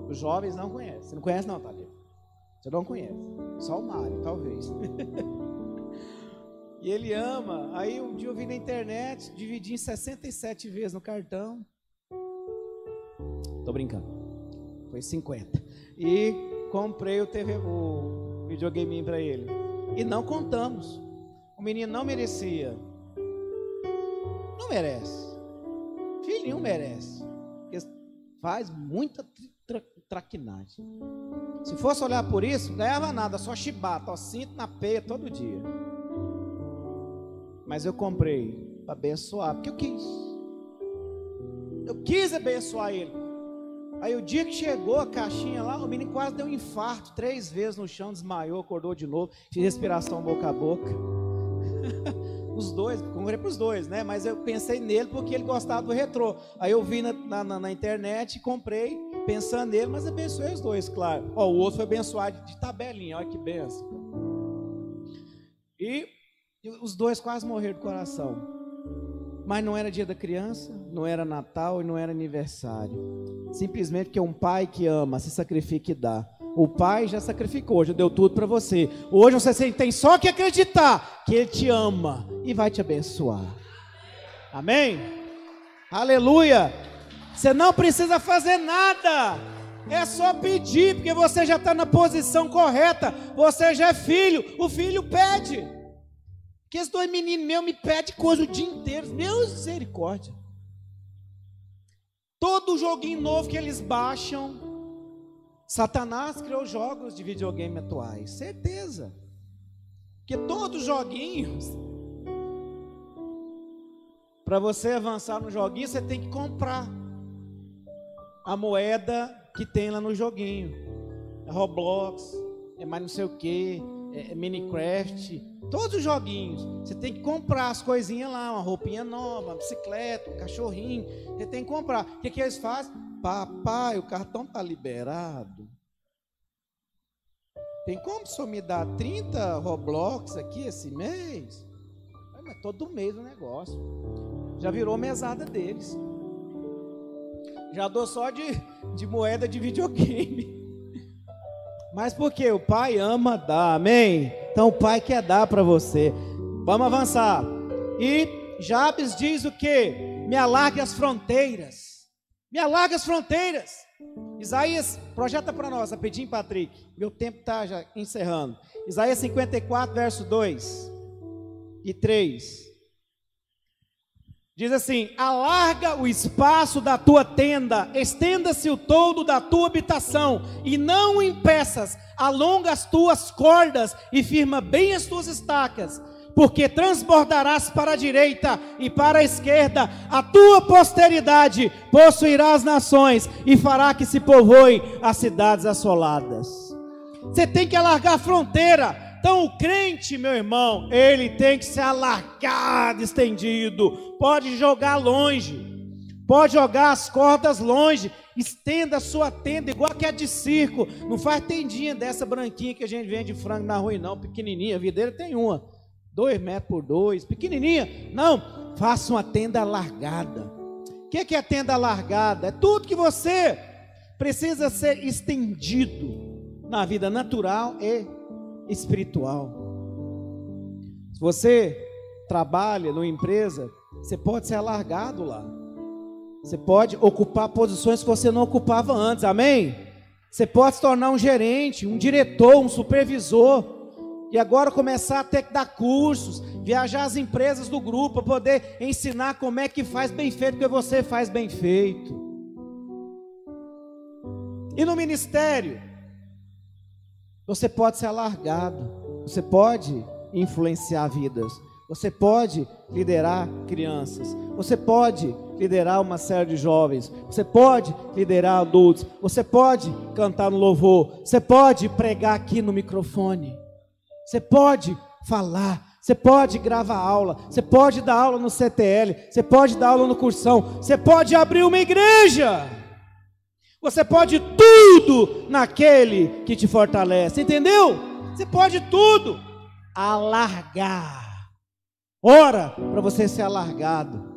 Os jovens não conhecem. Você não conhece não, Thalita? Você não conhece. Só o Mario, talvez. e ele ama. Aí um dia eu vi na internet, dividi em 67 vezes no cartão. Tô brincando. Foi 50. E comprei o TV, o videogame para ele. E não contamos. O menino não merecia. Não merece. Filhinho merece. Porque faz muita traquinagem. Se fosse olhar por isso, ganhava nada, só chibata, ó, cinto na peia todo dia. Mas eu comprei para abençoar, porque eu quis. Eu quis abençoar ele. Aí o dia que chegou a caixinha lá, o menino quase deu um infarto, três vezes no chão, desmaiou, acordou de novo, fiz respiração boca a boca. os dois, comprei para os dois, né? Mas eu pensei nele porque ele gostava do retrô. Aí eu vi na, na, na internet, comprei, pensando nele, mas abençoei os dois, claro. Ó, o outro foi abençoado de, tabelinha, olha que benção. E, os dois quase morreram do coração. Mas não era dia da criança, não era Natal e não era aniversário. Simplesmente porque um pai que ama se sacrifica e dá. O pai já sacrificou, já deu tudo para você. Hoje você tem só que acreditar que ele te ama e vai te abençoar. Amém? Aleluia. Você não precisa fazer nada. É só pedir, porque você já está na posição correta. Você já é filho. O filho pede. Que esses dois meninos meus me pedem coisa o dia inteiro. Meu misericórdia. Todo joguinho novo que eles baixam, Satanás criou jogos de videogame atuais, certeza. Que todos os joguinhos, para você avançar no joguinho, você tem que comprar a moeda que tem lá no joguinho. É Roblox, é mais não sei o que, é, é Minecraft, todos os joguinhos. Você tem que comprar as coisinhas lá, uma roupinha nova, uma bicicleta, um cachorrinho. Você tem que comprar. O que, que eles fazem? Papai, o cartão tá liberado. Tem como o senhor me dar 30 Roblox aqui esse mês? Mas todo mês o negócio. Já virou mesada deles. Já dou só de, de moeda de videogame. Mas porque o pai ama dar, amém? Então o pai quer dar para você. Vamos avançar. E Jabes diz o que? Me alargue as fronteiras. Me alargue as fronteiras. Isaías, projeta para nós, rapidinho, Patrick. Meu tempo está já encerrando. Isaías 54, verso 2 e 3. Diz assim: alarga o espaço da tua tenda, estenda-se o todo da tua habitação, e não impeças, alonga as tuas cordas e firma bem as tuas estacas, porque transbordarás para a direita e para a esquerda, a tua posteridade possuirá as nações e fará que se povoem as cidades assoladas. Você tem que alargar a fronteira, então o crente, meu irmão, ele tem que ser alargado, estendido, pode jogar longe, pode jogar as cordas longe, estenda a sua tenda igual que a de circo, não faz tendinha dessa branquinha que a gente vende frango na rua não, pequenininha, a videira tem uma, dois metros por dois, pequenininha, não, faça uma tenda alargada. O que é, que é tenda alargada? É tudo que você precisa ser estendido na vida natural e espiritual. Se você trabalha numa empresa, você pode ser alargado lá. Você pode ocupar posições que você não ocupava antes, amém? Você pode se tornar um gerente, um diretor, um supervisor, e agora começar a ter que dar cursos, viajar às empresas do grupo, para poder ensinar como é que faz bem feito, porque você faz bem feito. E no ministério, você pode ser alargado, você pode influenciar vidas, você pode liderar crianças, você pode liderar uma série de jovens, você pode liderar adultos, você pode cantar no louvor, você pode pregar aqui no microfone, você pode falar, você pode gravar aula, você pode dar aula no CTL, você pode dar aula no cursão, você pode abrir uma igreja. Você pode tudo naquele que te fortalece, entendeu? Você pode tudo. Alargar. Ora para você ser alargado.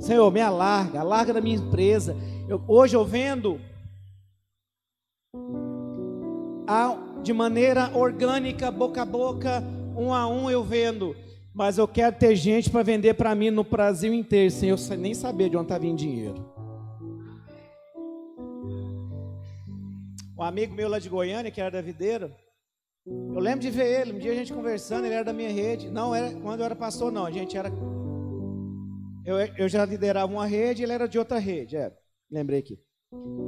Senhor, me alarga, alarga da minha empresa. Eu, hoje eu vendo a, de maneira orgânica, boca a boca, um a um eu vendo. Mas eu quero ter gente para vender para mim no Brasil inteiro, sem eu nem saber de onde está vindo dinheiro. um amigo meu lá de Goiânia, que era da videira, eu lembro de ver ele, um dia a gente conversando, ele era da minha rede. Não, era quando eu era pastor, não, a gente era. Eu, eu já liderava uma rede, ele era de outra rede, é, lembrei aqui.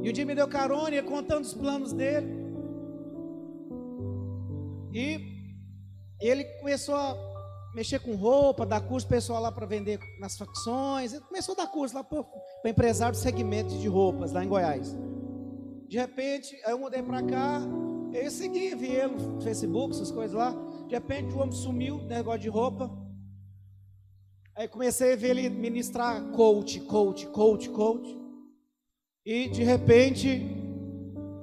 E um dia me deu carona, ia contando os planos dele. E ele começou a mexer com roupa, dar curso pessoal lá para vender nas facções. Ele começou a dar curso lá para empresário de segmentos de roupas lá em Goiás. De repente, aí eu mudei para cá, eu segui, vi ele no Facebook, essas coisas lá. De repente o homem sumiu, negócio de roupa. Aí comecei a ver ele ministrar coach, coach, coach, coach. E de repente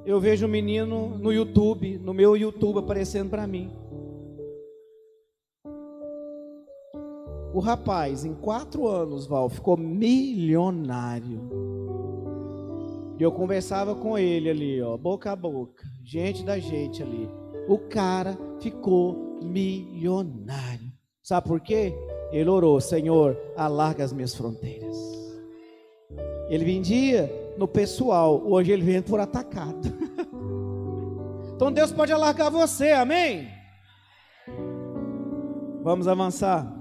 eu vejo um menino no YouTube, no meu YouTube aparecendo para mim. O rapaz, em quatro anos, Val, ficou milionário. E eu conversava com ele ali, ó, boca a boca, gente da gente ali. O cara ficou milionário. Sabe por quê? Ele orou, Senhor, alarga as minhas fronteiras. Ele vendia no pessoal, hoje ele vende por atacado. então Deus pode alargar você, amém? Vamos avançar.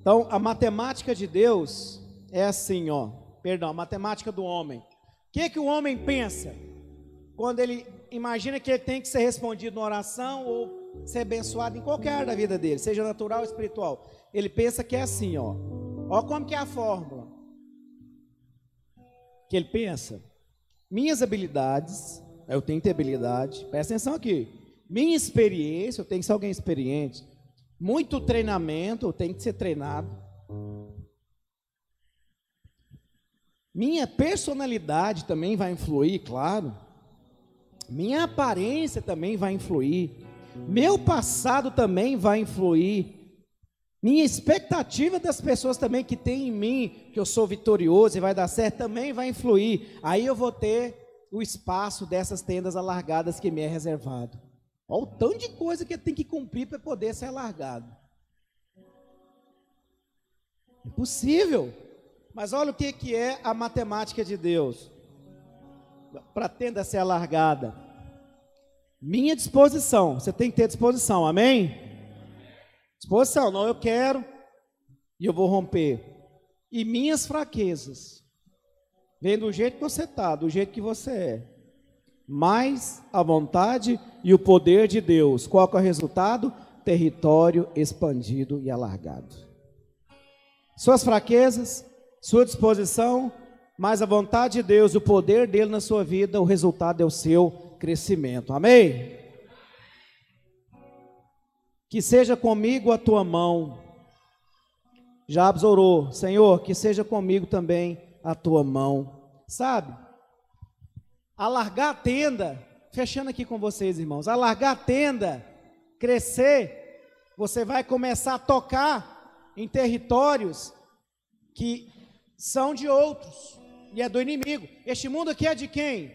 Então, a matemática de Deus é assim, ó. Perdão, a matemática do homem. O que, que o homem pensa quando ele imagina que ele tem que ser respondido na oração ou ser abençoado em qualquer área da vida dele, seja natural ou espiritual? Ele pensa que é assim, ó. Ó como que é a fórmula. Que ele pensa. minhas habilidades, eu tenho que ter habilidade, presta atenção aqui. Minha experiência, eu tenho que ser alguém experiente. Muito treinamento, eu tenho que ser treinado. Minha personalidade também vai influir, claro. Minha aparência também vai influir. Meu passado também vai influir. Minha expectativa das pessoas também que tem em mim, que eu sou vitorioso e vai dar certo, também vai influir. Aí eu vou ter o espaço dessas tendas alargadas que me é reservado. Olha o tanto de coisa que tem que cumprir para poder ser alargado. Impossível. Mas olha o que, que é a matemática de Deus. Para a tenda ser alargada. Minha disposição. Você tem que ter disposição, amém? Disposição, não, eu quero e eu vou romper. E minhas fraquezas. Vem do jeito que você está, do jeito que você é mais a vontade e o poder de Deus. Qual é o resultado? Território expandido e alargado. Suas fraquezas, sua disposição, mais a vontade de Deus, o poder dele na sua vida, o resultado é o seu crescimento. Amém? Que seja comigo a tua mão. Jabes orou, Senhor, que seja comigo também a tua mão. Sabe? alargar a tenda, fechando aqui com vocês, irmãos, alargar a tenda, crescer, você vai começar a tocar em territórios que são de outros e é do inimigo. Este mundo aqui é de quem?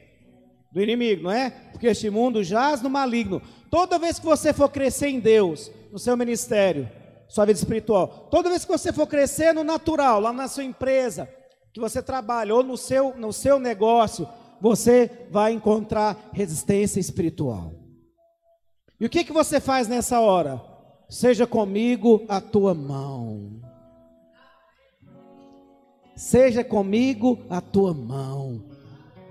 Do inimigo, não é? Porque este mundo jaz no maligno. Toda vez que você for crescer em Deus, no seu ministério, sua vida espiritual, toda vez que você for crescer no natural, lá na sua empresa, que você trabalha, ou no seu, no seu negócio, você vai encontrar resistência espiritual. E o que, que você faz nessa hora? Seja comigo a tua mão. Seja comigo a tua mão.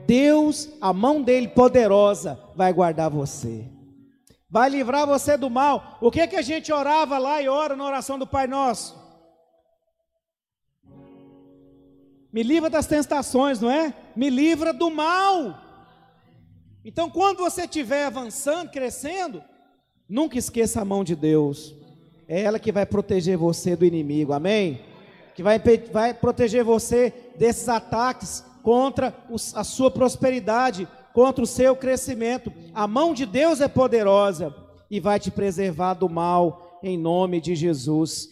Deus, a mão dele poderosa, vai guardar você. Vai livrar você do mal. O que que a gente orava lá e ora na oração do Pai Nosso? Me livra das tentações, não é? Me livra do mal. Então, quando você estiver avançando, crescendo, nunca esqueça a mão de Deus. É ela que vai proteger você do inimigo, amém? Que vai, vai proteger você desses ataques contra os, a sua prosperidade, contra o seu crescimento. A mão de Deus é poderosa e vai te preservar do mal, em nome de Jesus.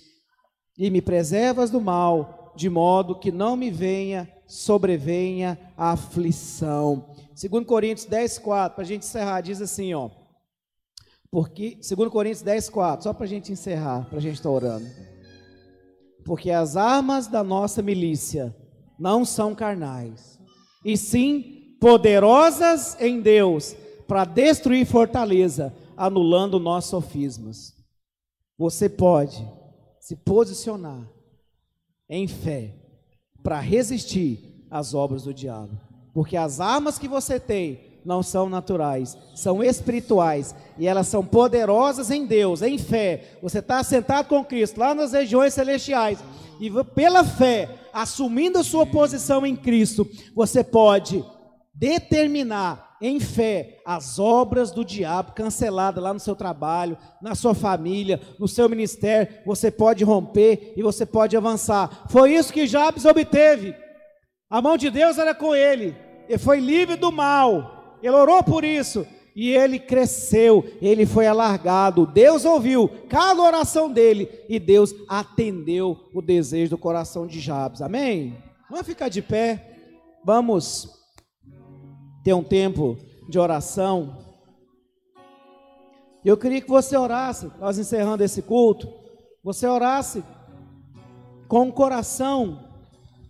E me preservas do mal, de modo que não me venha, sobrevenha a aflição. 2 Coríntios 10, 4, para a gente encerrar, diz assim, ó. Porque, 2 Coríntios 10, 4, só para a gente encerrar, para a gente estar tá orando. Porque as armas da nossa milícia não são carnais, e sim poderosas em Deus para destruir fortaleza, anulando nossos sofismas. Você pode se posicionar em fé para resistir às obras do diabo. Porque as armas que você tem não são naturais, são espirituais e elas são poderosas em Deus, em fé. Você está sentado com Cristo lá nas regiões celestiais e pela fé, assumindo a sua posição em Cristo, você pode determinar em fé as obras do diabo canceladas lá no seu trabalho, na sua família, no seu ministério, você pode romper e você pode avançar. Foi isso que Jabes obteve. A mão de Deus era com ele. Ele foi livre do mal. Ele orou por isso e ele cresceu, ele foi alargado. Deus ouviu cada oração dele e Deus atendeu o desejo do coração de Jabes. Amém? Vamos ficar de pé. Vamos ter um tempo de oração. Eu queria que você orasse, nós encerrando esse culto, você orasse com o coração,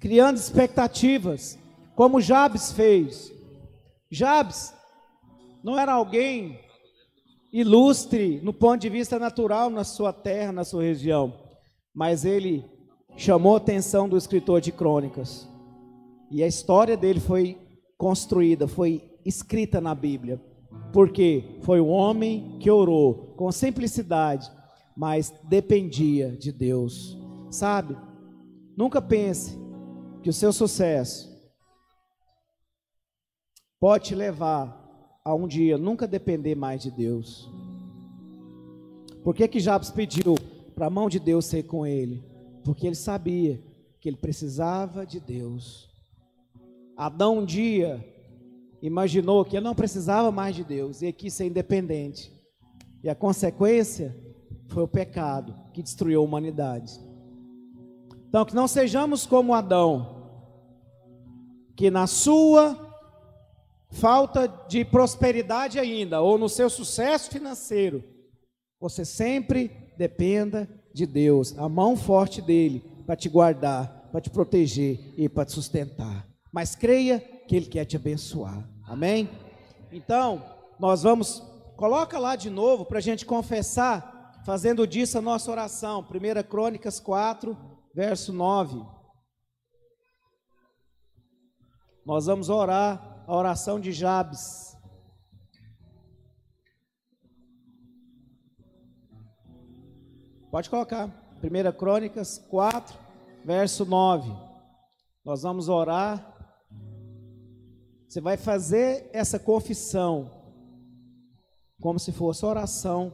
criando expectativas, como Jabes fez. Jabes não era alguém ilustre no ponto de vista natural na sua terra, na sua região, mas ele chamou a atenção do escritor de crônicas. E a história dele foi construída, foi escrita na Bíblia. Porque foi um homem que orou com simplicidade, mas dependia de Deus. Sabe? Nunca pense que o seu sucesso pode te levar a um dia nunca depender mais de Deus. Por que que Jabes pediu para a mão de Deus ser com ele? Porque ele sabia que ele precisava de Deus. Adão um dia imaginou que ele não precisava mais de Deus e quis ser independente. E a consequência foi o pecado que destruiu a humanidade. Então, que não sejamos como Adão, que na sua falta de prosperidade ainda, ou no seu sucesso financeiro, você sempre dependa de Deus, a mão forte dele para te guardar, para te proteger e para te sustentar. Mas creia que ele quer te abençoar. Amém? Então, nós vamos, coloca lá de novo para a gente confessar, fazendo disso a nossa oração. 1 Crônicas 4, verso 9. Nós vamos orar a oração de Jabes. Pode colocar. 1 Crônicas 4, verso 9. Nós vamos orar. Você vai fazer essa confissão como se fosse a oração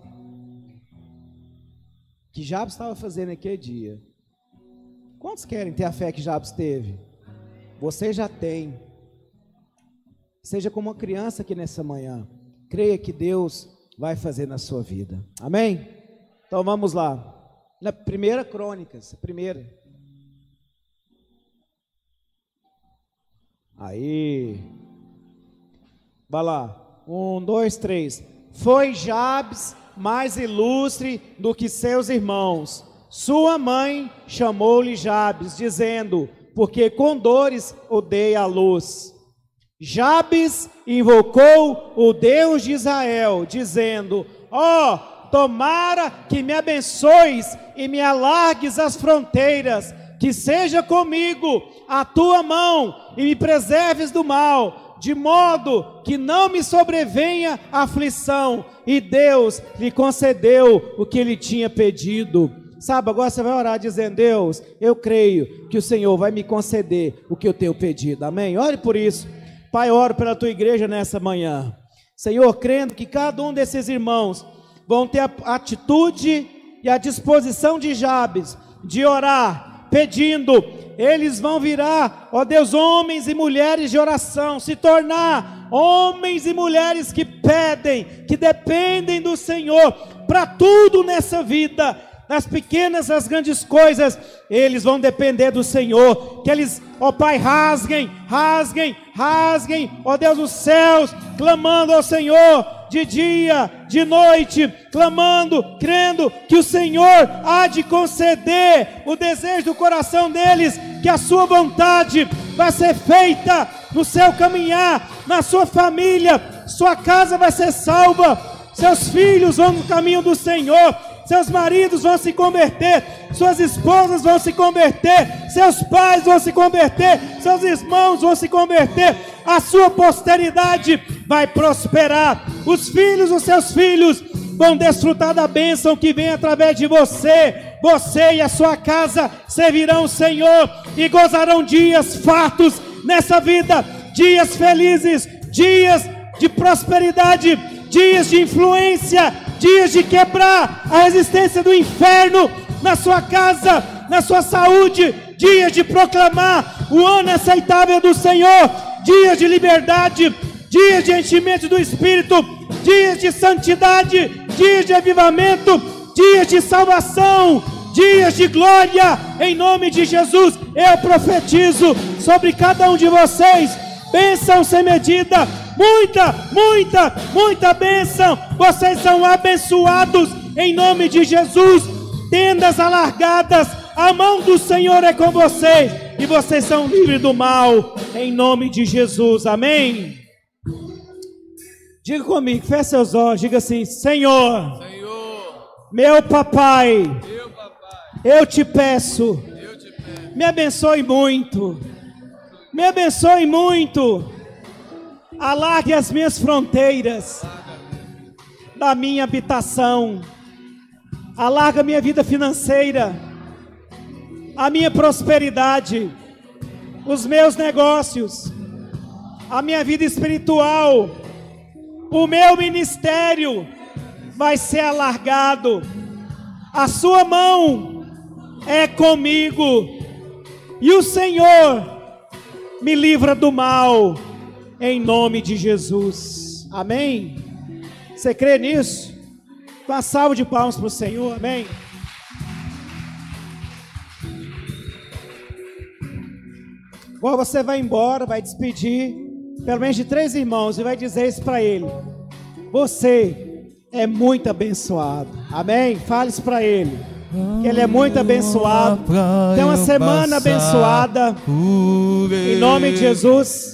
que Jabes estava fazendo naquele dia. Quantos querem ter a fé que Jabes teve? Você já tem. Seja como uma criança aqui nessa manhã. Creia que Deus vai fazer na sua vida. Amém? Então vamos lá. Na primeira Crônicas, primeira. Aí. Vai lá. Um, dois, três. Foi Jabes mais ilustre do que seus irmãos. Sua mãe chamou-lhe Jabes, dizendo: Porque com dores odeia a luz. Jabes invocou o Deus de Israel, dizendo: Ó, oh, tomara que me abençoes e me alargues as fronteiras, que seja comigo a tua mão e me preserves do mal, de modo que não me sobrevenha aflição. E Deus lhe concedeu o que ele tinha pedido. Sabe, agora você vai orar dizendo: Deus, eu creio que o Senhor vai me conceder o que eu tenho pedido. Amém? Ore por isso. Pai, oro pela tua igreja nessa manhã. Senhor, crendo que cada um desses irmãos vão ter a atitude e a disposição de Jabes de orar, pedindo, eles vão virar, ó Deus, homens e mulheres de oração, se tornar homens e mulheres que pedem, que dependem do Senhor para tudo nessa vida nas pequenas, nas grandes coisas, eles vão depender do Senhor. Que eles, ó Pai, rasguem, rasguem, rasguem, ó Deus dos céus, clamando ao Senhor de dia, de noite, clamando, crendo que o Senhor há de conceder o desejo do coração deles, que a sua vontade vai ser feita no seu caminhar, na sua família, sua casa vai ser salva, seus filhos vão no caminho do Senhor seus maridos vão se converter, suas esposas vão se converter, seus pais vão se converter, seus irmãos vão se converter, a sua posteridade vai prosperar, os filhos dos seus filhos vão desfrutar da bênção que vem através de você. Você e a sua casa servirão o Senhor e gozarão dias fartos nessa vida, dias felizes, dias de prosperidade, dias de influência, dias de quebrar a resistência do inferno na sua casa, na sua saúde, dias de proclamar o ano aceitável do Senhor, dias de liberdade, dias de enchimento do Espírito, dias de santidade, dias de avivamento, dias de salvação, dias de glória, em nome de Jesus, eu profetizo sobre cada um de vocês, bênção sem medida, muita, muita, muita bênção. Vocês são abençoados em nome de Jesus. Tendas alargadas, a mão do Senhor é com vocês e vocês são livres do mal em nome de Jesus. Amém. Diga comigo, feche seus olhos, diga assim: Senhor, Senhor meu, papai, meu papai, eu te peço, eu te peço me abençoe muito, me abençoe muito alargue as minhas fronteiras da minha habitação, alarga a minha vida financeira, a minha prosperidade, os meus negócios, a minha vida espiritual, o meu ministério vai ser alargado. A sua mão é comigo. E o Senhor me livra do mal, em nome de Jesus. Amém? Você crê nisso? Uma salva de palmas para o Senhor, amém? Agora você vai embora, vai despedir, pelo menos de três irmãos, e vai dizer isso para ele. Você é muito abençoado, amém? Fale isso para ele. Que ele é muito abençoado. Tem uma semana abençoada. Em nome de Jesus.